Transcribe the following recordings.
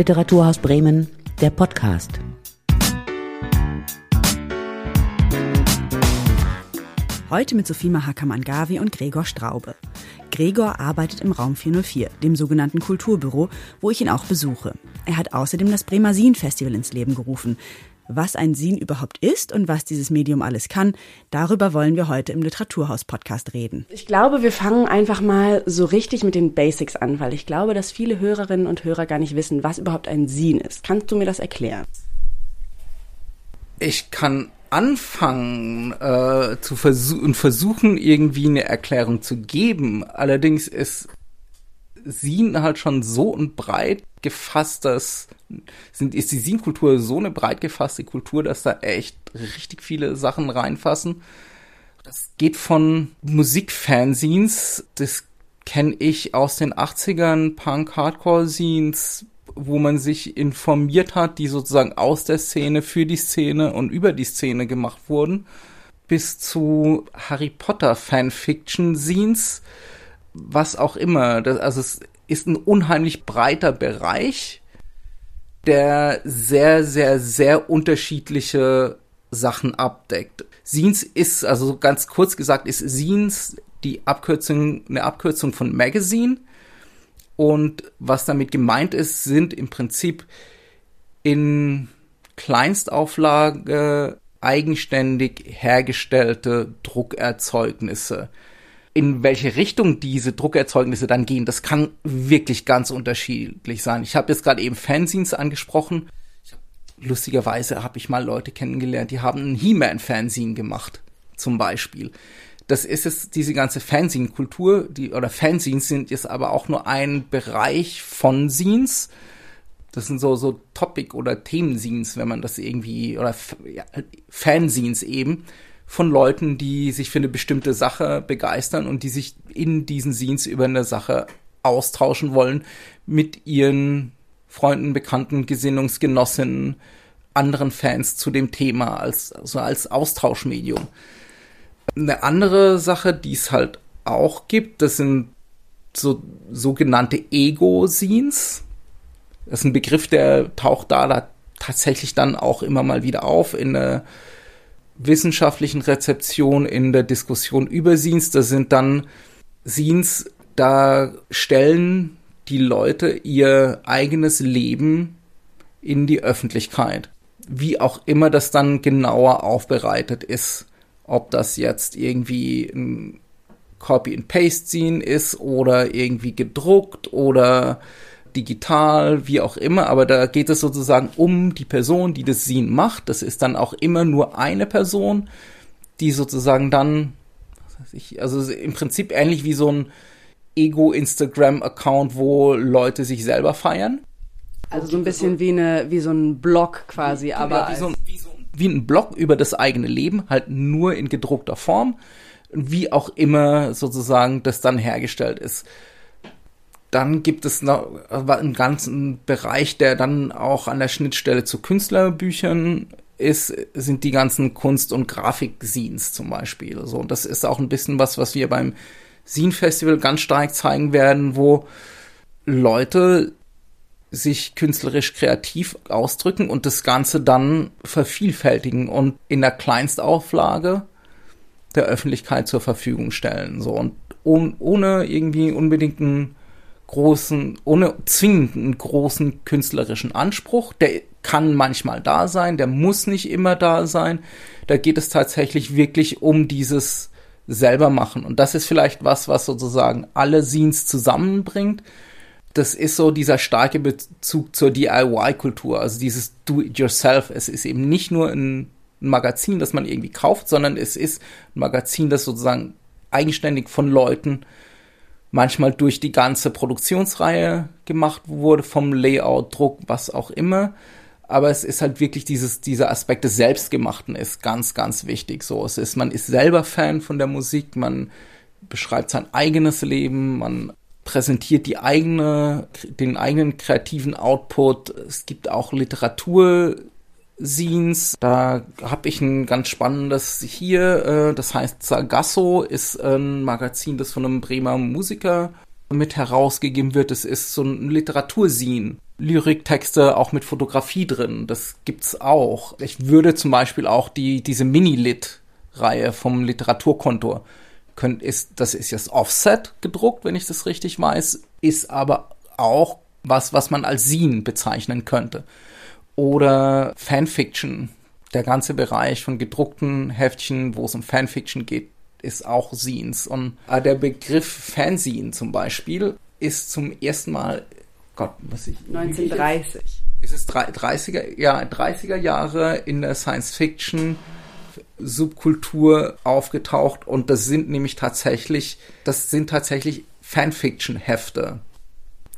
Literaturhaus Bremen, der Podcast. Heute mit Sophie Mahakamangavi und Gregor Straube. Gregor arbeitet im Raum 404, dem sogenannten Kulturbüro, wo ich ihn auch besuche. Er hat außerdem das Bremer Sin Festival ins Leben gerufen. Was ein Sin überhaupt ist und was dieses Medium alles kann, darüber wollen wir heute im Literaturhaus-Podcast reden. Ich glaube, wir fangen einfach mal so richtig mit den Basics an, weil ich glaube, dass viele Hörerinnen und Hörer gar nicht wissen, was überhaupt ein Sin ist. Kannst du mir das erklären? Ich kann anfangen äh, zu versuchen versuchen irgendwie eine Erklärung zu geben. Allerdings ist Sin halt schon so ein breit gefasstes sind ist die Sin-Kultur so eine breit gefasste Kultur, dass da echt richtig viele Sachen reinfassen. Das geht von Musikfanzines, das kenne ich aus den 80ern, Punk Hardcore Scenes, wo man sich informiert hat, die sozusagen aus der Szene für die Szene und über die Szene gemacht wurden, bis zu Harry Potter Fanfiction Scenes, was auch immer. Das, also es ist ein unheimlich breiter Bereich, der sehr, sehr, sehr unterschiedliche Sachen abdeckt. Scenes ist, also ganz kurz gesagt, ist Scenes die Abkürzung, eine Abkürzung von Magazine und was damit gemeint ist, sind im Prinzip in Kleinstauflage eigenständig hergestellte Druckerzeugnisse. In welche Richtung diese Druckerzeugnisse dann gehen, das kann wirklich ganz unterschiedlich sein. Ich habe jetzt gerade eben Fanzines angesprochen. Lustigerweise habe ich mal Leute kennengelernt, die haben ein He-Man-Fanzine gemacht, zum Beispiel das ist es, diese ganze Fanzine-Kultur, die, oder Fanzines sind jetzt aber auch nur ein Bereich von Scenes. Das sind so, so Topic- oder Themenscenes, wenn man das irgendwie, oder ja, Fanscenes eben, von Leuten, die sich für eine bestimmte Sache begeistern und die sich in diesen Scenes über eine Sache austauschen wollen mit ihren Freunden, Bekannten, Gesinnungsgenossinnen, anderen Fans zu dem Thema als, also als Austauschmedium. Eine andere Sache, die es halt auch gibt, das sind so sogenannte Ego-Scenes. Das ist ein Begriff, der taucht da, da tatsächlich dann auch immer mal wieder auf in der wissenschaftlichen Rezeption, in der Diskussion über Scenes. Das sind dann Scenes, da stellen die Leute ihr eigenes Leben in die Öffentlichkeit. Wie auch immer das dann genauer aufbereitet ist ob das jetzt irgendwie ein Copy-and-Paste-Scene ist oder irgendwie gedruckt oder digital, wie auch immer, aber da geht es sozusagen um die Person, die das Scene macht. Das ist dann auch immer nur eine Person, die sozusagen dann, was weiß ich, also im Prinzip ähnlich wie so ein Ego-Instagram-Account, wo Leute sich selber feiern. Also so ein bisschen wie eine, wie so ein Blog quasi, genau, aber. Wie so, ein, wie so wie ein Blog über das eigene Leben, halt nur in gedruckter Form, wie auch immer sozusagen das dann hergestellt ist. Dann gibt es noch einen ganzen Bereich, der dann auch an der Schnittstelle zu Künstlerbüchern ist, sind die ganzen Kunst- und Grafik-Scenes zum Beispiel. So, und das ist auch ein bisschen was, was wir beim Scene Festival ganz stark zeigen werden, wo Leute sich künstlerisch kreativ ausdrücken und das Ganze dann vervielfältigen und in der Kleinstauflage der Öffentlichkeit zur Verfügung stellen. So und ohne, ohne irgendwie unbedingt einen großen, ohne zwingenden großen künstlerischen Anspruch. Der kann manchmal da sein, der muss nicht immer da sein. Da geht es tatsächlich wirklich um dieses selber machen. Und das ist vielleicht was, was sozusagen alle Scenes zusammenbringt das ist so dieser starke Bezug zur DIY-Kultur, also dieses Do-it-yourself. Es ist eben nicht nur ein Magazin, das man irgendwie kauft, sondern es ist ein Magazin, das sozusagen eigenständig von Leuten manchmal durch die ganze Produktionsreihe gemacht wurde, vom Layout, Druck, was auch immer. Aber es ist halt wirklich dieses, dieser Aspekt des Selbstgemachten ist ganz, ganz wichtig. So, es ist, man ist selber Fan von der Musik, man beschreibt sein eigenes Leben, man präsentiert die eigene, den eigenen kreativen Output. Es gibt auch Literatur. Scenes. Da habe ich ein ganz spannendes hier, äh, das heißt Sargasso, ist ein Magazin, das von einem Bremer Musiker mit herausgegeben wird. Es ist so ein Literatursin. Lyriktexte auch mit Fotografie drin. Das gibt's auch. Ich würde zum Beispiel auch die, diese Mini-Lit-Reihe vom Literaturkontor können, ist, das ist jetzt Offset gedruckt, wenn ich das richtig weiß, ist aber auch was, was man als Scene bezeichnen könnte. Oder Fanfiction. Der ganze Bereich von gedruckten Heftchen, wo es um Fanfiction geht, ist auch Scenes. Und äh, der Begriff Fanzine zum Beispiel ist zum ersten Mal, Gott, was ich. 1930. Ist es 30er, ja, 30er Jahre in der Science Fiction Subkultur aufgetaucht und das sind nämlich tatsächlich, das sind tatsächlich Fanfiction-Hefte.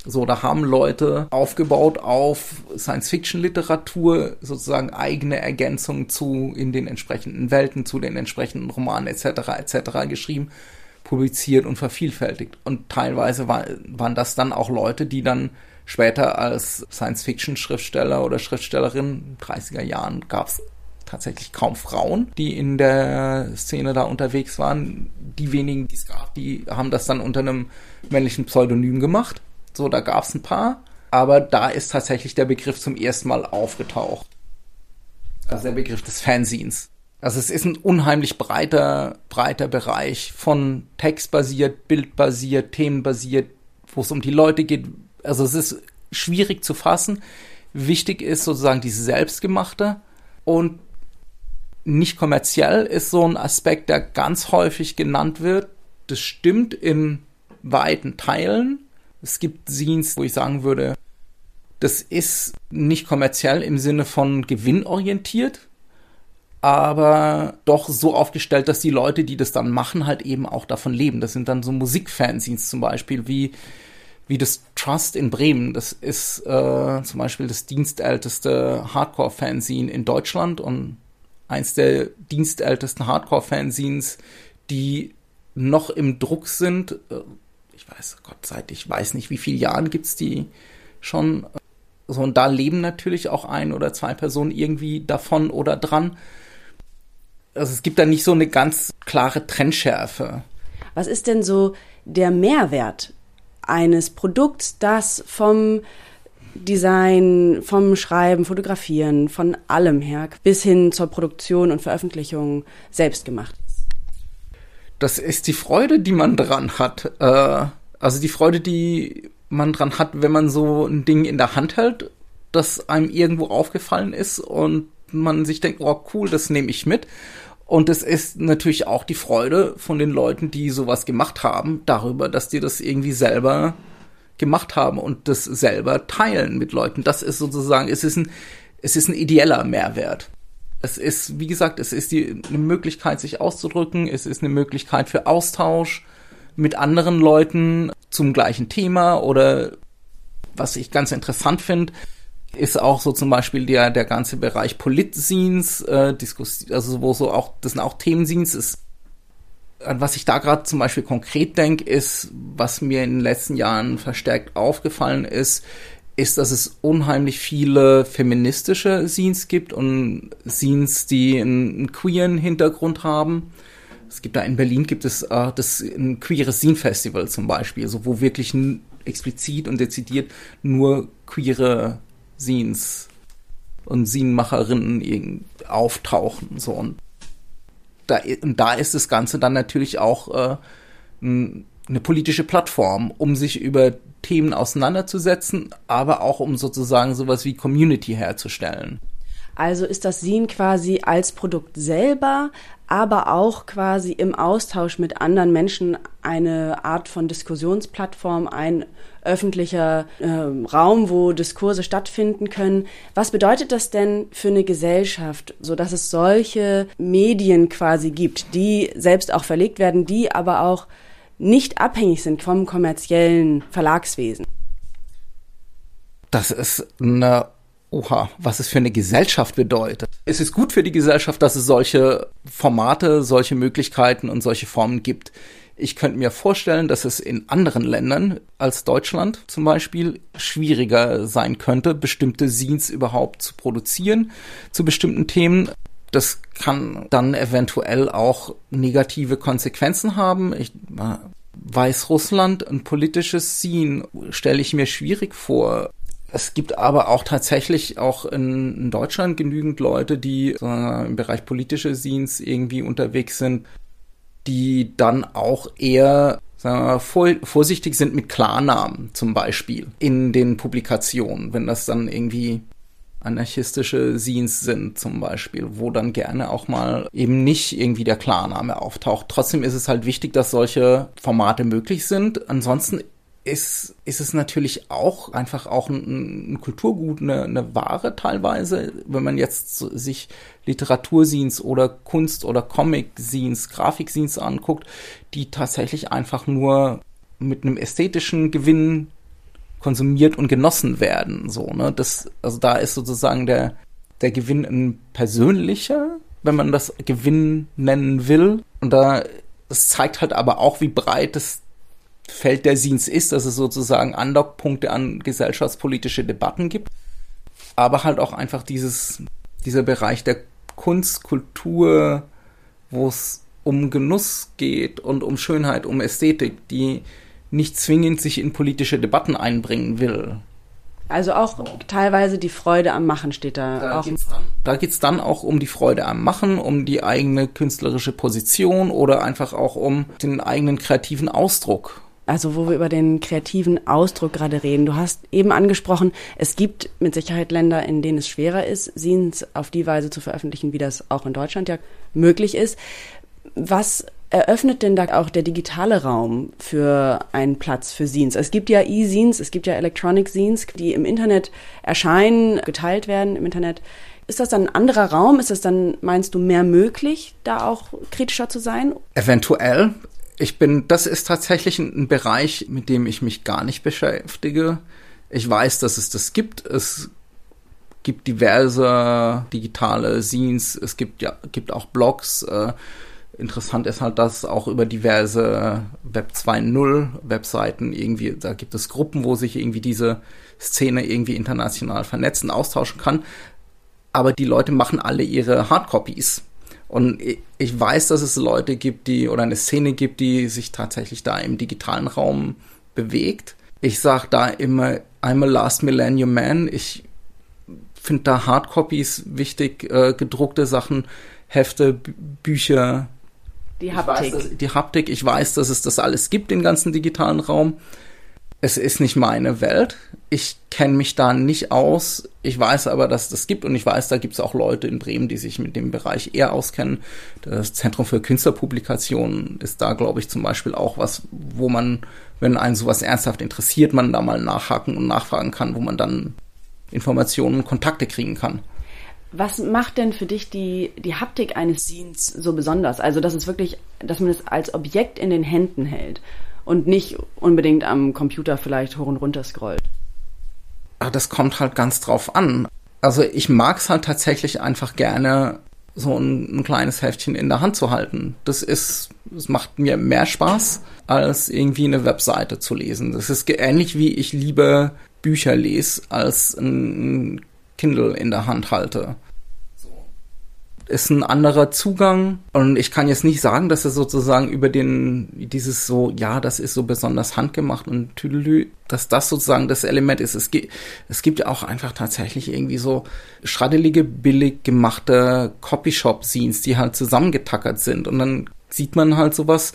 So, da haben Leute aufgebaut auf Science-Fiction-Literatur sozusagen eigene Ergänzungen zu in den entsprechenden Welten, zu den entsprechenden Romanen etc. etc. geschrieben, publiziert und vervielfältigt. Und teilweise war, waren das dann auch Leute, die dann später als Science-Fiction-Schriftsteller oder Schriftstellerin, 30er Jahren gab es tatsächlich kaum Frauen, die in der Szene da unterwegs waren. Die wenigen, die es gab, die haben das dann unter einem männlichen Pseudonym gemacht. So, da gab es ein paar. Aber da ist tatsächlich der Begriff zum ersten Mal aufgetaucht. Also der Begriff des Fanzines. Also es ist ein unheimlich breiter, breiter Bereich von textbasiert, bildbasiert, themenbasiert, wo es um die Leute geht. Also es ist schwierig zu fassen. Wichtig ist sozusagen diese selbstgemachte und nicht kommerziell ist so ein Aspekt, der ganz häufig genannt wird. Das stimmt in weiten Teilen. Es gibt Scenes, wo ich sagen würde, das ist nicht kommerziell im Sinne von gewinnorientiert, aber doch so aufgestellt, dass die Leute, die das dann machen, halt eben auch davon leben. Das sind dann so Musikfanzines zum Beispiel, wie, wie das Trust in Bremen. Das ist äh, zum Beispiel das dienstälteste Hardcore-Fanzine in Deutschland und eins der dienstältesten Hardcore-Fanzines, die noch im Druck sind. Ich weiß, Gott seit ich weiß nicht, wie viele Jahren gibt es die schon. So, und da leben natürlich auch ein oder zwei Personen irgendwie davon oder dran. Also es gibt da nicht so eine ganz klare Trennschärfe. Was ist denn so der Mehrwert eines Produkts, das vom Design, vom Schreiben, Fotografieren, von allem her, bis hin zur Produktion und Veröffentlichung selbst gemacht ist. Das ist die Freude, die man dran hat. Äh, also die Freude, die man dran hat, wenn man so ein Ding in der Hand hält, das einem irgendwo aufgefallen ist und man sich denkt, oh cool, das nehme ich mit. Und es ist natürlich auch die Freude von den Leuten, die sowas gemacht haben, darüber, dass die das irgendwie selber gemacht haben und das selber teilen mit Leuten. Das ist sozusagen, es ist ein, es ist ein ideeller Mehrwert. Es ist, wie gesagt, es ist die, eine Möglichkeit, sich auszudrücken. Es ist eine Möglichkeit für Austausch mit anderen Leuten zum gleichen Thema oder was ich ganz interessant finde, ist auch so zum Beispiel der, der ganze Bereich Politscenes, äh, Diskus also wo so auch, das sind auch Themenscenes, ist an was ich da gerade zum Beispiel konkret denke, ist, was mir in den letzten Jahren verstärkt aufgefallen ist, ist, dass es unheimlich viele feministische Scenes gibt und Scenes, die einen, einen queeren Hintergrund haben. Es gibt da in Berlin gibt es äh, das ein queeres Scene Festival zum Beispiel, so wo wirklich explizit und dezidiert nur queere Scenes und Scenenmacherinnen auftauchen so und da, und da ist das Ganze dann natürlich auch äh, eine politische Plattform, um sich über Themen auseinanderzusetzen, aber auch um sozusagen sowas wie Community herzustellen. Also ist das Sin quasi als Produkt selber, aber auch quasi im Austausch mit anderen Menschen eine Art von Diskussionsplattform, ein öffentlicher äh, Raum, wo Diskurse stattfinden können. Was bedeutet das denn für eine Gesellschaft, so dass es solche Medien quasi gibt, die selbst auch verlegt werden, die aber auch nicht abhängig sind vom kommerziellen Verlagswesen? Das ist eine Oha, was es für eine Gesellschaft bedeutet. Es ist gut für die Gesellschaft, dass es solche Formate, solche Möglichkeiten und solche Formen gibt. Ich könnte mir vorstellen, dass es in anderen Ländern als Deutschland zum Beispiel schwieriger sein könnte, bestimmte Scenes überhaupt zu produzieren zu bestimmten Themen. Das kann dann eventuell auch negative Konsequenzen haben. Ich, Weißrussland ein politisches Scene stelle ich mir schwierig vor. Es gibt aber auch tatsächlich auch in, Deutschland genügend Leute, die im Bereich politische Scenes irgendwie unterwegs sind, die dann auch eher mal, vor, vorsichtig sind mit Klarnamen zum Beispiel in den Publikationen, wenn das dann irgendwie anarchistische Scenes sind zum Beispiel, wo dann gerne auch mal eben nicht irgendwie der Klarname auftaucht. Trotzdem ist es halt wichtig, dass solche Formate möglich sind. Ansonsten ist, ist es natürlich auch einfach auch ein, ein Kulturgut, eine, eine Ware teilweise, wenn man jetzt sich Literaturscenes oder Kunst- oder Comic-Scenes, Grafik-Scenes anguckt, die tatsächlich einfach nur mit einem ästhetischen Gewinn konsumiert und genossen werden. So, ne? Das, also da ist sozusagen der, der Gewinn ein persönlicher, wenn man das Gewinn nennen will. Und da, es zeigt halt aber auch, wie breit das Feld der Scenes ist, dass es sozusagen Andockpunkte an gesellschaftspolitische Debatten gibt, aber halt auch einfach dieses, dieser Bereich der Kunst, Kultur, wo es um Genuss geht und um Schönheit, um Ästhetik, die nicht zwingend sich in politische Debatten einbringen will. Also auch teilweise die Freude am Machen steht da. Da auch. Geht's dann, da geht's dann auch um die Freude am Machen, um die eigene künstlerische Position oder einfach auch um den eigenen kreativen Ausdruck also wo wir über den kreativen Ausdruck gerade reden. Du hast eben angesprochen, es gibt mit Sicherheit Länder, in denen es schwerer ist, Scenes auf die Weise zu veröffentlichen, wie das auch in Deutschland ja möglich ist. Was eröffnet denn da auch der digitale Raum für einen Platz für Scenes? Es gibt ja E-Scenes, es gibt ja Electronic Scenes, die im Internet erscheinen, geteilt werden im Internet. Ist das dann ein anderer Raum? Ist es dann, meinst du, mehr möglich, da auch kritischer zu sein? Eventuell. Ich bin, das ist tatsächlich ein, Bereich, mit dem ich mich gar nicht beschäftige. Ich weiß, dass es das gibt. Es gibt diverse digitale Scenes. Es gibt ja, gibt auch Blogs. Äh, interessant ist halt, dass auch über diverse Web 2.0 Webseiten irgendwie, da gibt es Gruppen, wo sich irgendwie diese Szene irgendwie international vernetzen, austauschen kann. Aber die Leute machen alle ihre Hardcopies. Und ich weiß, dass es Leute gibt, die oder eine Szene gibt, die sich tatsächlich da im digitalen Raum bewegt. Ich sage da immer, I'm a Last Millennium Man. Ich finde da Hardcopies wichtig, äh, gedruckte Sachen, Hefte, B Bücher. Die Haptik. Weiß, dass, die Haptik. Ich weiß, dass es das alles gibt, den ganzen digitalen Raum es ist nicht meine Welt. Ich kenne mich da nicht aus. Ich weiß aber, dass das gibt und ich weiß, da gibt es auch Leute in Bremen, die sich mit dem Bereich eher auskennen. Das Zentrum für Künstlerpublikationen ist da, glaube ich, zum Beispiel auch was, wo man, wenn einen sowas ernsthaft interessiert, man da mal nachhaken und nachfragen kann, wo man dann Informationen und Kontakte kriegen kann. Was macht denn für dich die, die Haptik eines Scenes so besonders? Also, dass es wirklich, dass man es als Objekt in den Händen hält und nicht unbedingt am Computer vielleicht hoch und runter scrollt. Ach, das kommt halt ganz drauf an. Also ich mag es halt tatsächlich einfach gerne, so ein, ein, kleines Heftchen in der Hand zu halten. Das ist, es macht mir mehr Spaß, als irgendwie eine Webseite zu lesen. Das ist ähnlich wie ich liebe Bücher lese, als ein Kindle in der Hand halte ist ein anderer Zugang und ich kann jetzt nicht sagen, dass es sozusagen über den dieses so ja, das ist so besonders handgemacht und tüdelü, dass das sozusagen das Element ist. Es gibt es gibt ja auch einfach tatsächlich irgendwie so schraddelige billig gemachte Copyshop Scenes, die halt zusammengetackert sind und dann sieht man halt sowas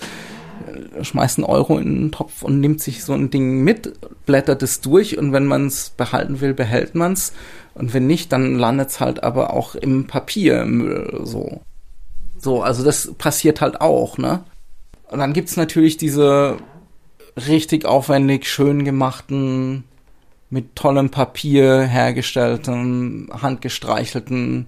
schmeißt einen Euro in den Topf und nimmt sich so ein Ding mit, blättert es durch und wenn man es behalten will, behält man es und wenn nicht, dann landet es halt aber auch im Papiermüll so. So, also das passiert halt auch, ne? Und dann gibt's natürlich diese richtig aufwendig schön gemachten, mit tollem Papier hergestellten, handgestreichelten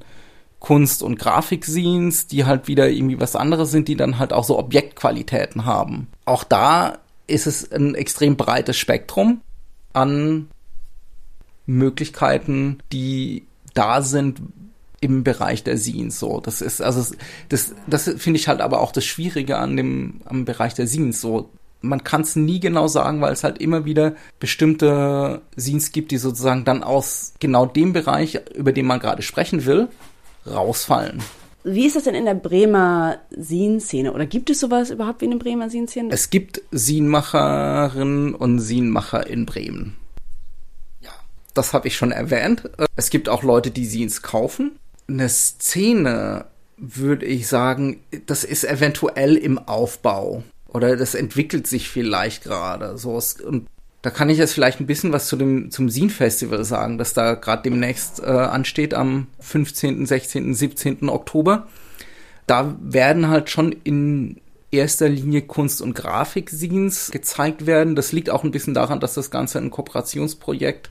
Kunst- und Grafikscenes, die halt wieder irgendwie was anderes sind, die dann halt auch so Objektqualitäten haben. Auch da ist es ein extrem breites Spektrum an Möglichkeiten, die da sind im Bereich der Scenes so. Das ist also das das finde ich halt aber auch das Schwierige an dem am Bereich der Scenes so. Man kann es nie genau sagen, weil es halt immer wieder bestimmte Scenes gibt, die sozusagen dann aus genau dem Bereich, über den man gerade sprechen will, rausfallen. Wie ist das denn in der Bremer Sin-Szene? Oder gibt es sowas überhaupt wie eine Bremer Sin-Szene? Es gibt Sinmacherinnen und Sinmacher in Bremen. Ja, das habe ich schon erwähnt. Es gibt auch Leute, die Sins kaufen. Eine Szene, würde ich sagen, das ist eventuell im Aufbau. Oder das entwickelt sich vielleicht gerade. So, und da kann ich jetzt vielleicht ein bisschen was zu dem, zum Sin-Festival sagen, das da gerade demnächst äh, ansteht am 15., 16., 17. Oktober. Da werden halt schon in erster Linie Kunst- und Grafik-Scenes gezeigt werden. Das liegt auch ein bisschen daran, dass das Ganze ein Kooperationsprojekt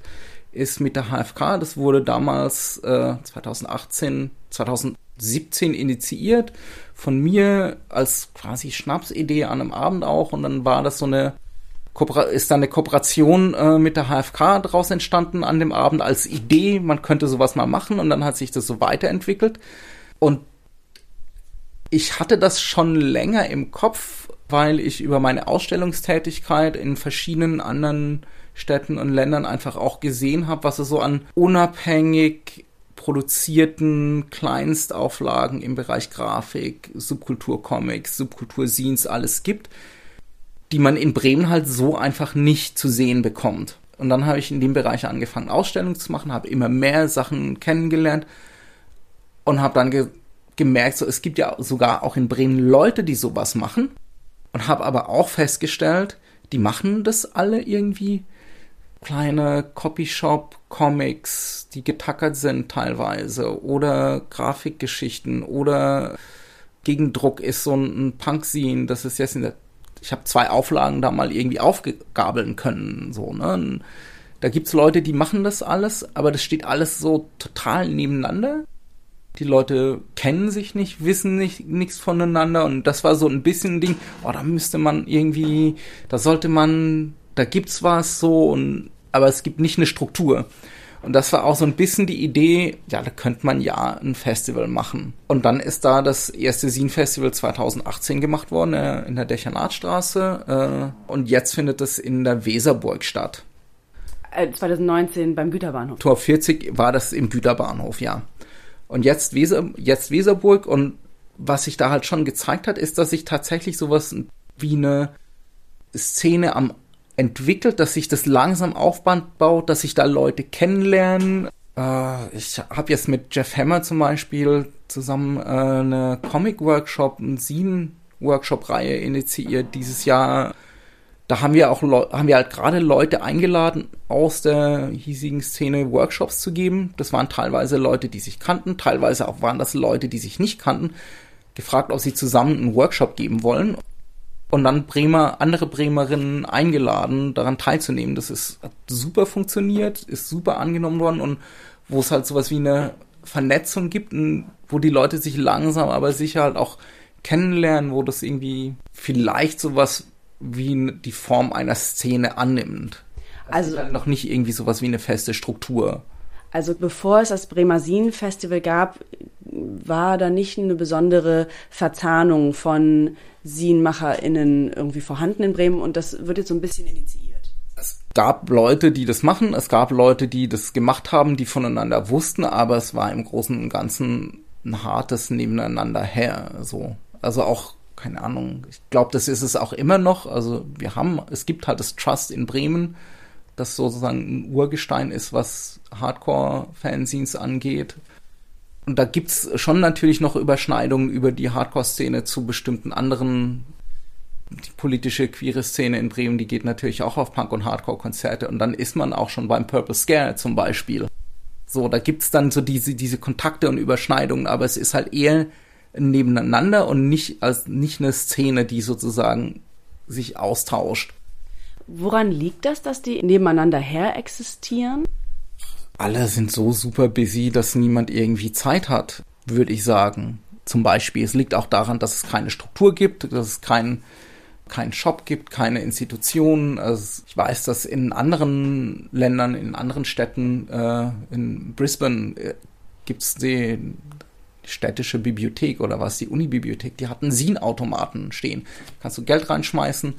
ist mit der HFK. Das wurde damals äh, 2018, 2017 initiiert von mir als quasi Schnapsidee an einem Abend auch. Und dann war das so eine ist dann eine Kooperation äh, mit der HFK daraus entstanden an dem Abend als Idee, man könnte sowas mal machen und dann hat sich das so weiterentwickelt. Und ich hatte das schon länger im Kopf, weil ich über meine Ausstellungstätigkeit in verschiedenen anderen Städten und Ländern einfach auch gesehen habe, was es so an unabhängig produzierten Kleinstauflagen im Bereich Grafik, Subkulturcomics, Subkulturscenes alles gibt, die man in Bremen halt so einfach nicht zu sehen bekommt. Und dann habe ich in dem Bereich angefangen, Ausstellungen zu machen, habe immer mehr Sachen kennengelernt und habe dann ge gemerkt, so es gibt ja sogar auch in Bremen Leute, die sowas machen. Und habe aber auch festgestellt, die machen das alle irgendwie kleine Copyshop-Comics, die getackert sind teilweise oder Grafikgeschichten oder Gegendruck ist so ein Punk-Scene, das ist jetzt in der ich habe zwei Auflagen da mal irgendwie aufgabeln können, so, ne? Da gibt's Leute, die machen das alles, aber das steht alles so total nebeneinander. Die Leute kennen sich nicht, wissen nicht nichts voneinander und das war so ein bisschen ein Ding, oh, da müsste man irgendwie, da sollte man, da gibt's was so und aber es gibt nicht eine Struktur. Und das war auch so ein bisschen die Idee, ja, da könnte man ja ein Festival machen. Und dann ist da das erste Sin-Festival 2018 gemacht worden, äh, in der Dechernatstraße. Äh, und jetzt findet es in der Weserburg statt. 2019 äh, beim Güterbahnhof. Tor 40 war das im Güterbahnhof, ja. Und jetzt, Weser, jetzt Weserburg und was sich da halt schon gezeigt hat, ist, dass sich tatsächlich sowas wie eine Szene am entwickelt, dass sich das langsam aufbaut, dass sich da Leute kennenlernen. Äh, ich habe jetzt mit Jeff Hammer zum Beispiel zusammen äh, eine Comic-Workshop, eine Scene-Workshop-Reihe initiiert dieses Jahr. Da haben wir auch haben wir halt gerade Leute eingeladen, aus der hiesigen Szene Workshops zu geben. Das waren teilweise Leute, die sich kannten, teilweise auch waren das Leute, die sich nicht kannten, gefragt, ob sie zusammen einen Workshop geben wollen und dann Bremer, andere Bremerinnen eingeladen, daran teilzunehmen. Das ist hat super funktioniert, ist super angenommen worden und wo es halt sowas wie eine Vernetzung gibt, wo die Leute sich langsam aber sicher halt auch kennenlernen, wo das irgendwie vielleicht sowas wie die Form einer Szene annimmt. Also, also halt noch nicht irgendwie sowas wie eine feste Struktur. Also bevor es das Bremersin Festival gab, war da nicht eine besondere Verzahnung von SienmacherInnen irgendwie vorhanden in Bremen und das wird jetzt so ein bisschen initiiert. Es gab Leute, die das machen, es gab Leute, die das gemacht haben, die voneinander wussten, aber es war im Großen und Ganzen ein hartes Nebeneinander her. So. Also auch, keine Ahnung, ich glaube, das ist es auch immer noch. Also wir haben, es gibt halt das Trust in Bremen, das sozusagen ein Urgestein ist, was Hardcore-Fanzines angeht. Und da gibt's schon natürlich noch Überschneidungen über die Hardcore-Szene zu bestimmten anderen. Die politische queere Szene in Bremen, die geht natürlich auch auf Punk- und Hardcore-Konzerte. Und dann ist man auch schon beim Purple Scare zum Beispiel. So, da gibt's dann so diese, diese Kontakte und Überschneidungen, aber es ist halt eher nebeneinander und nicht als nicht eine Szene, die sozusagen sich austauscht. Woran liegt das, dass die nebeneinander her existieren? alle sind so super busy, dass niemand irgendwie Zeit hat, würde ich sagen. Zum Beispiel, es liegt auch daran, dass es keine Struktur gibt, dass es keinen keinen Shop gibt, keine Institutionen. Also ich weiß, dass in anderen Ländern, in anderen Städten, äh, in Brisbane äh, gibt es die städtische Bibliothek oder was, die Unibibliothek, die hatten Sin-Automaten stehen. Kannst du Geld reinschmeißen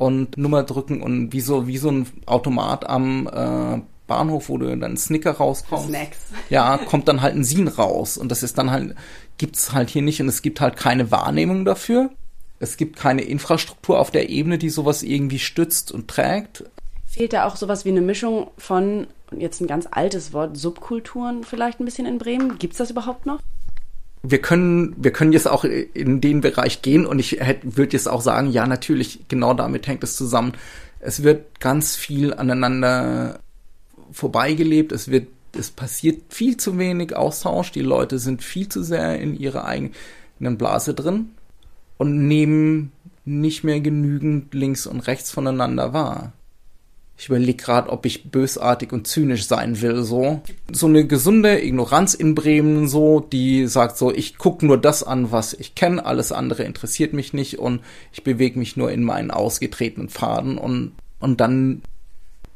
und Nummer drücken und wie so, wie so ein Automat am äh, Bahnhof, wo du dann Snicker rauskommst. Snacks. Ja, kommt dann halt ein Sin raus. Und das ist dann halt, gibt's halt hier nicht und es gibt halt keine Wahrnehmung dafür. Es gibt keine Infrastruktur auf der Ebene, die sowas irgendwie stützt und trägt. Fehlt da auch sowas wie eine Mischung von, jetzt ein ganz altes Wort, Subkulturen vielleicht ein bisschen in Bremen? Gibt's das überhaupt noch? Wir können, wir können jetzt auch in den Bereich gehen und ich würde jetzt auch sagen, ja, natürlich, genau damit hängt es zusammen. Es wird ganz viel aneinander vorbeigelebt, es wird, es passiert viel zu wenig Austausch, die Leute sind viel zu sehr in ihrer eigenen Blase drin und nehmen nicht mehr genügend links und rechts voneinander wahr ich überlege gerade, ob ich bösartig und zynisch sein will, so. So eine gesunde Ignoranz in Bremen, so, die sagt so, ich gucke nur das an, was ich kenne, alles andere interessiert mich nicht und ich bewege mich nur in meinen ausgetretenen Pfaden und, und dann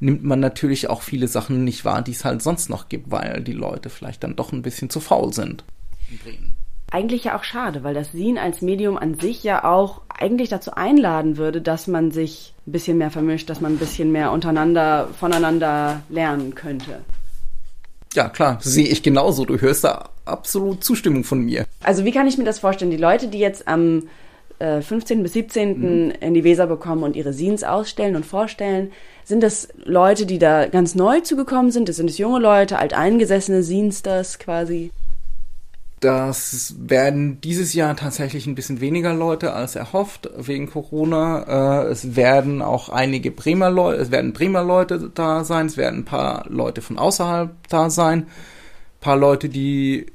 nimmt man natürlich auch viele Sachen nicht wahr, die es halt sonst noch gibt, weil die Leute vielleicht dann doch ein bisschen zu faul sind in Bremen eigentlich ja auch schade, weil das Sehen als Medium an sich ja auch eigentlich dazu einladen würde, dass man sich ein bisschen mehr vermischt, dass man ein bisschen mehr untereinander, voneinander lernen könnte. Ja, klar, sehe ich genauso. Du hörst da absolut Zustimmung von mir. Also wie kann ich mir das vorstellen? Die Leute, die jetzt am äh, 15. bis 17. Mhm. in die Weser bekommen und ihre Scenes ausstellen und vorstellen, sind das Leute, die da ganz neu zugekommen sind? Sind es junge Leute, alteingesessene Scenes das quasi? Das werden dieses Jahr tatsächlich ein bisschen weniger Leute als erhofft wegen Corona. Äh, es werden auch einige Bremer Leute, es werden Bremer Leute da sein, es werden ein paar Leute von außerhalb da sein, ein paar Leute, die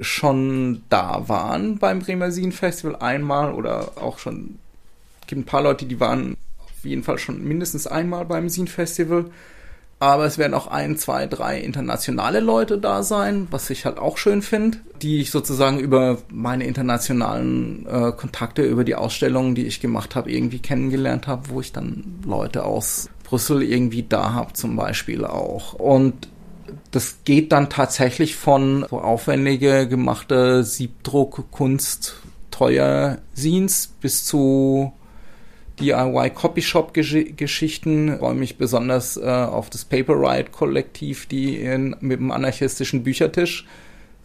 schon da waren beim Bremer Sien Festival einmal oder auch schon gibt ein paar Leute, die waren auf jeden Fall schon mindestens einmal beim Sien Festival. Aber es werden auch ein, zwei, drei internationale Leute da sein, was ich halt auch schön finde, die ich sozusagen über meine internationalen äh, Kontakte, über die Ausstellungen, die ich gemacht habe, irgendwie kennengelernt habe, wo ich dann Leute aus Brüssel irgendwie da habe zum Beispiel auch. Und das geht dann tatsächlich von so aufwendige gemachte Siebdruck, Kunst, teuer Scenes bis zu DIY Copyshop Geschichten, freue mich besonders äh, auf das Paper Ride Kollektiv, die in, mit dem anarchistischen Büchertisch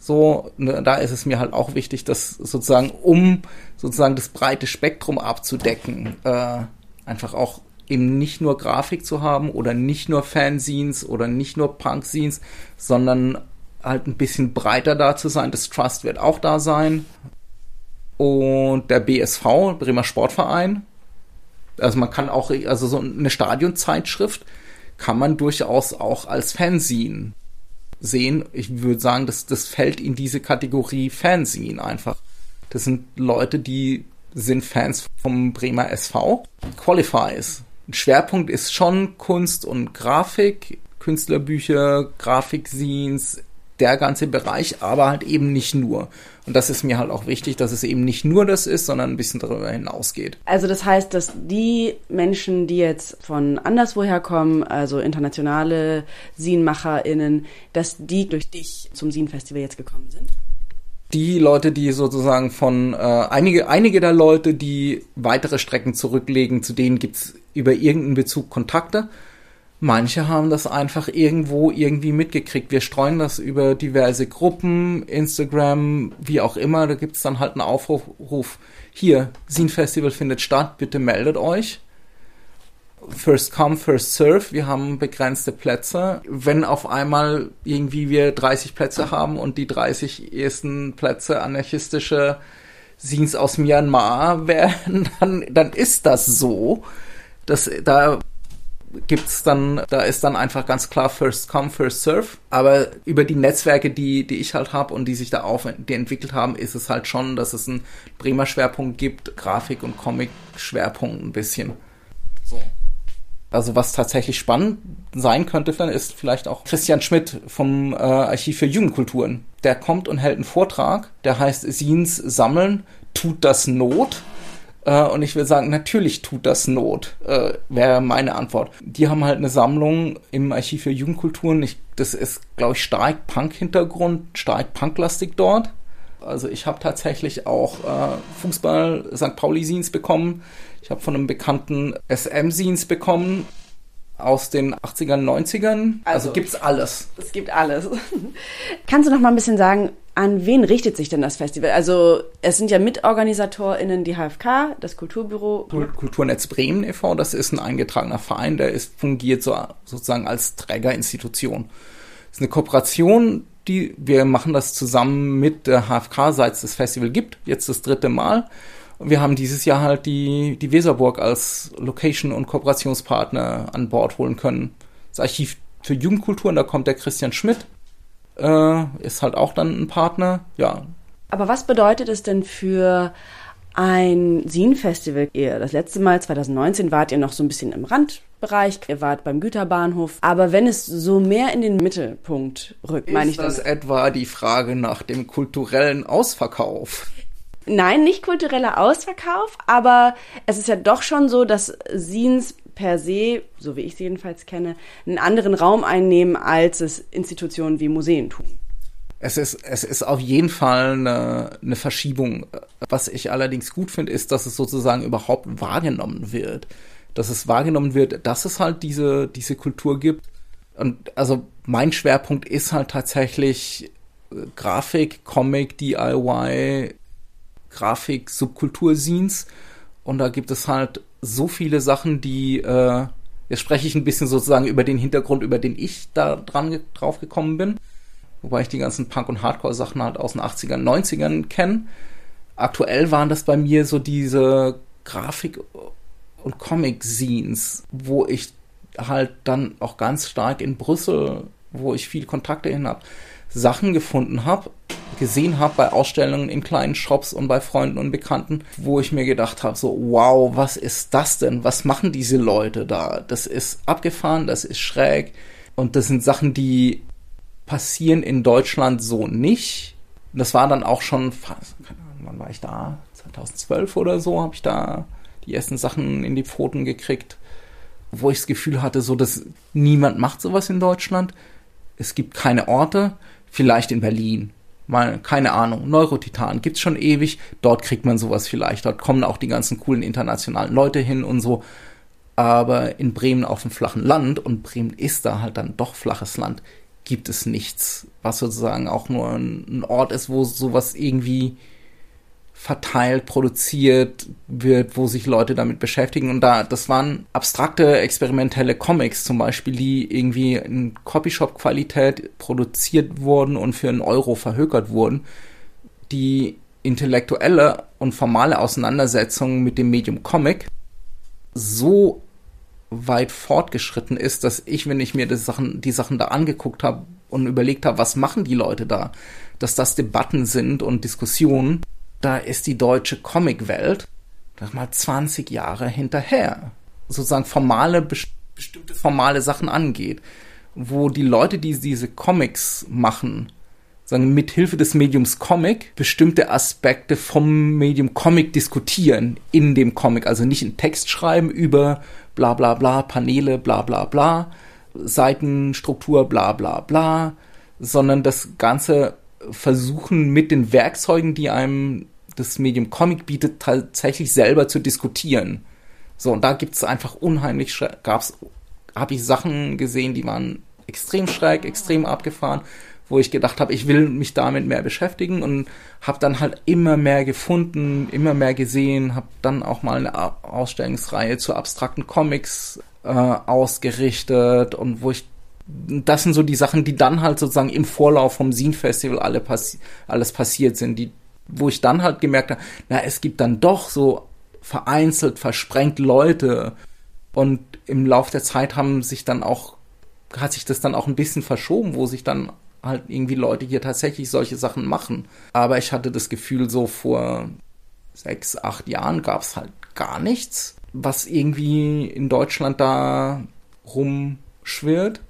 so, ne, da ist es mir halt auch wichtig, dass sozusagen, um sozusagen das breite Spektrum abzudecken, äh, einfach auch eben nicht nur Grafik zu haben oder nicht nur Fanzines oder nicht nur Punk-Scenes, sondern halt ein bisschen breiter da zu sein. Das Trust wird auch da sein. Und der BSV, Bremer Sportverein, also man kann auch, also so eine Stadionzeitschrift kann man durchaus auch als Fanzine sehen. Ich würde sagen, das, das fällt in diese Kategorie Fanzine einfach. Das sind Leute, die sind Fans vom Bremer SV. Qualifies. Schwerpunkt ist schon Kunst und Grafik, Künstlerbücher, Grafikscenes, der ganze Bereich, aber halt eben nicht nur. Und das ist mir halt auch wichtig, dass es eben nicht nur das ist, sondern ein bisschen darüber hinausgeht. Also das heißt, dass die Menschen, die jetzt von anderswoher kommen, also internationale SienmacherInnen, dass die durch dich zum Sien-Festival jetzt gekommen sind? die Leute, die sozusagen von äh, einige einige der Leute, die weitere Strecken zurücklegen, zu denen gibt's über irgendeinen Bezug Kontakte. Manche haben das einfach irgendwo irgendwie mitgekriegt. Wir streuen das über diverse Gruppen, Instagram, wie auch immer. Da gibt's dann halt einen Aufruf. Hier, Scene Festival findet statt, bitte meldet euch. First come, first serve. Wir haben begrenzte Plätze. Wenn auf einmal irgendwie wir 30 Plätze haben und die 30 ersten Plätze anarchistische Scenes aus Myanmar werden, dann, dann ist das so. Das, da gibt's dann, da ist dann einfach ganz klar First Come, First Serve. Aber über die Netzwerke, die, die ich halt habe und die sich da auf, die entwickelt haben, ist es halt schon, dass es einen Bremer Schwerpunkt gibt, Grafik und Comic Schwerpunkt ein bisschen. So. Also was tatsächlich spannend sein könnte, ist vielleicht auch Christian Schmidt vom äh, Archiv für Jugendkulturen. Der kommt und hält einen Vortrag, der heißt Scenes sammeln, tut das Not? Äh, und ich will sagen, natürlich tut das Not, äh, wäre meine Antwort. Die haben halt eine Sammlung im Archiv für Jugendkulturen. Ich, das ist, glaube ich, stark Punk-Hintergrund, stark Punklastig dort. Also ich habe tatsächlich auch äh, Fußball St. Pauli-Scenes bekommen. Ich habe von einem bekannten SM-Scenes bekommen. Aus den 80ern, 90ern. Also, also gibt's alles. Es gibt alles. Kannst du noch mal ein bisschen sagen, an wen richtet sich denn das Festival? Also es sind ja MitorganisatorInnen die HFK, das Kulturbüro. Kulturnetz Bremen e.V., das ist ein eingetragener Verein, der ist, fungiert so, sozusagen als Trägerinstitution. Das ist eine Kooperation, die wir machen das zusammen mit der HFK, seit es das Festival gibt, jetzt das dritte Mal. Und wir haben dieses Jahr halt die, die Weserburg als Location- und Kooperationspartner an Bord holen können. Das Archiv für Jugendkultur, und da kommt der Christian Schmidt, äh, ist halt auch dann ein Partner, ja. Aber was bedeutet es denn für ein Sin-Festival? Das letzte Mal, 2019, wart ihr noch so ein bisschen im Randbereich, ihr wart beim Güterbahnhof. Aber wenn es so mehr in den Mittelpunkt rückt, meine ich das damit. etwa die Frage nach dem kulturellen Ausverkauf? Nein, nicht kultureller Ausverkauf, aber es ist ja doch schon so, dass Sins per se, so wie ich sie jedenfalls kenne, einen anderen Raum einnehmen, als es Institutionen wie Museen tun. Es ist, es ist auf jeden Fall eine, eine Verschiebung. Was ich allerdings gut finde, ist, dass es sozusagen überhaupt wahrgenommen wird. Dass es wahrgenommen wird, dass es halt diese, diese Kultur gibt. Und also mein Schwerpunkt ist halt tatsächlich äh, Grafik, Comic, DIY, Grafik, Subkultur-Scenes. Und da gibt es halt so viele Sachen, die, äh, jetzt spreche ich ein bisschen sozusagen über den Hintergrund, über den ich da dran drauf gekommen bin. Wobei ich die ganzen Punk- und Hardcore-Sachen halt aus den 80ern, 90ern kenne. Aktuell waren das bei mir so diese Grafik- und Comic-Scenes, wo ich halt dann auch ganz stark in Brüssel, wo ich viel Kontakte hin habe, Sachen gefunden habe, gesehen habe bei Ausstellungen in kleinen Shops und bei Freunden und Bekannten, wo ich mir gedacht habe, so, wow, was ist das denn? Was machen diese Leute da? Das ist abgefahren, das ist schräg und das sind Sachen, die passieren in Deutschland so nicht. Das war dann auch schon, wann war ich da? 2012 oder so habe ich da die ersten Sachen in die Pfoten gekriegt, wo ich das Gefühl hatte, so dass niemand macht sowas in Deutschland. Es gibt keine Orte, vielleicht in Berlin, mal, keine Ahnung, Neurotitan gibt's schon ewig, dort kriegt man sowas vielleicht, dort kommen auch die ganzen coolen internationalen Leute hin und so, aber in Bremen auf dem flachen Land, und Bremen ist da halt dann doch flaches Land, gibt es nichts, was sozusagen auch nur ein Ort ist, wo sowas irgendwie verteilt, produziert wird, wo sich Leute damit beschäftigen. Und da, das waren abstrakte, experimentelle Comics zum Beispiel, die irgendwie in Copyshop-Qualität produziert wurden und für einen Euro verhökert wurden, die intellektuelle und formale Auseinandersetzung mit dem Medium Comic so weit fortgeschritten ist, dass ich, wenn ich mir die Sachen, die Sachen da angeguckt habe und überlegt habe, was machen die Leute da, dass das Debatten sind und Diskussionen, da ist die deutsche Comicwelt sag mal 20 Jahre hinterher. Sozusagen formale, bestimmte formale Sachen angeht. Wo die Leute, die diese Comics machen, sagen, mit Hilfe des Mediums Comic bestimmte Aspekte vom Medium Comic diskutieren in dem Comic. Also nicht einen Text schreiben über bla bla bla, Paneele, bla bla bla, Seitenstruktur, bla bla bla, sondern das Ganze versuchen mit den Werkzeugen, die einem das Medium Comic bietet, tatsächlich selber zu diskutieren. So, und da gibt es einfach unheimlich, gab's, habe ich Sachen gesehen, die waren extrem schräg, extrem abgefahren, wo ich gedacht habe, ich will mich damit mehr beschäftigen und habe dann halt immer mehr gefunden, immer mehr gesehen, habe dann auch mal eine Ausstellungsreihe zu abstrakten Comics äh, ausgerichtet und wo ich das sind so die Sachen, die dann halt sozusagen im Vorlauf vom Scene Festival alle passi alles passiert sind, die wo ich dann halt gemerkt habe, na, es gibt dann doch so vereinzelt, versprengt Leute. Und im Laufe der Zeit haben sich dann auch, hat sich das dann auch ein bisschen verschoben, wo sich dann halt irgendwie Leute hier tatsächlich solche Sachen machen. Aber ich hatte das Gefühl, so vor sechs, acht Jahren gab es halt gar nichts, was irgendwie in Deutschland da rumschwirrt.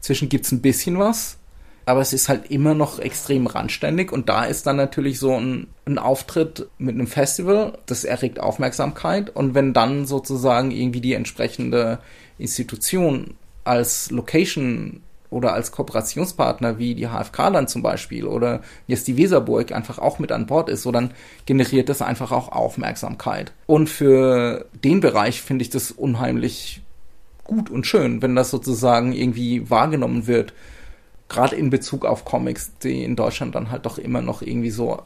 Zwischen gibt es ein bisschen was, aber es ist halt immer noch extrem randständig und da ist dann natürlich so ein, ein Auftritt mit einem Festival, das erregt Aufmerksamkeit und wenn dann sozusagen irgendwie die entsprechende Institution als Location oder als Kooperationspartner wie die HFK dann zum Beispiel oder jetzt die Weserburg einfach auch mit an Bord ist, so dann generiert das einfach auch Aufmerksamkeit. Und für den Bereich finde ich das unheimlich gut und schön, wenn das sozusagen irgendwie wahrgenommen wird. Gerade in Bezug auf Comics, die in Deutschland dann halt doch immer noch irgendwie so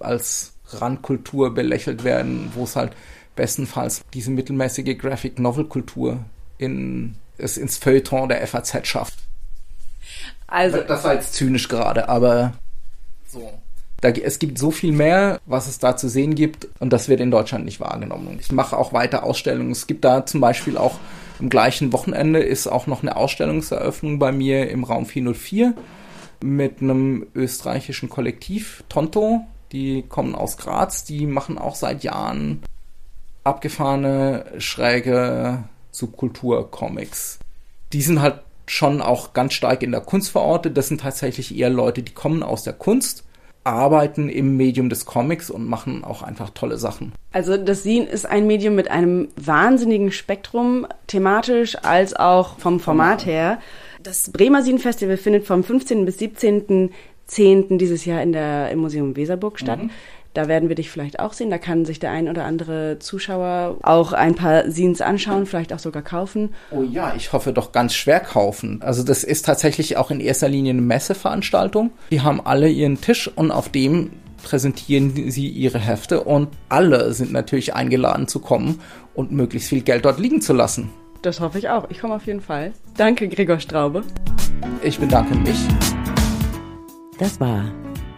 als Randkultur belächelt werden, wo es halt bestenfalls diese mittelmäßige Graphic Novel Kultur in, es ins Feuilleton der FAZ schafft. Also. Das war jetzt zynisch gerade, aber so. Da, es gibt so viel mehr, was es da zu sehen gibt und das wird in Deutschland nicht wahrgenommen. Ich mache auch weiter Ausstellungen. Es gibt da zum Beispiel auch am gleichen Wochenende ist auch noch eine Ausstellungseröffnung bei mir im Raum 404 mit einem österreichischen Kollektiv, Tonto. Die kommen aus Graz, die machen auch seit Jahren abgefahrene, schräge Subkultur-Comics. Die sind halt schon auch ganz stark in der Kunst verortet. Das sind tatsächlich eher Leute, die kommen aus der Kunst, arbeiten im Medium des Comics und machen auch einfach tolle Sachen. Also das Scene ist ein Medium mit einem wahnsinnigen Spektrum, thematisch als auch vom Format her. Das Bremer Scene Festival findet vom 15. bis 17.10. dieses Jahr in der, im Museum Weserburg statt. Mhm. Da werden wir dich vielleicht auch sehen. Da kann sich der ein oder andere Zuschauer auch ein paar Scenes anschauen, vielleicht auch sogar kaufen. Oh ja, ich hoffe doch ganz schwer kaufen. Also das ist tatsächlich auch in erster Linie eine Messeveranstaltung. Die haben alle ihren Tisch und auf dem präsentieren sie ihre Hefte und alle sind natürlich eingeladen zu kommen und möglichst viel Geld dort liegen zu lassen. Das hoffe ich auch. Ich komme auf jeden Fall. Danke, Gregor Straube. Ich bedanke mich. Das war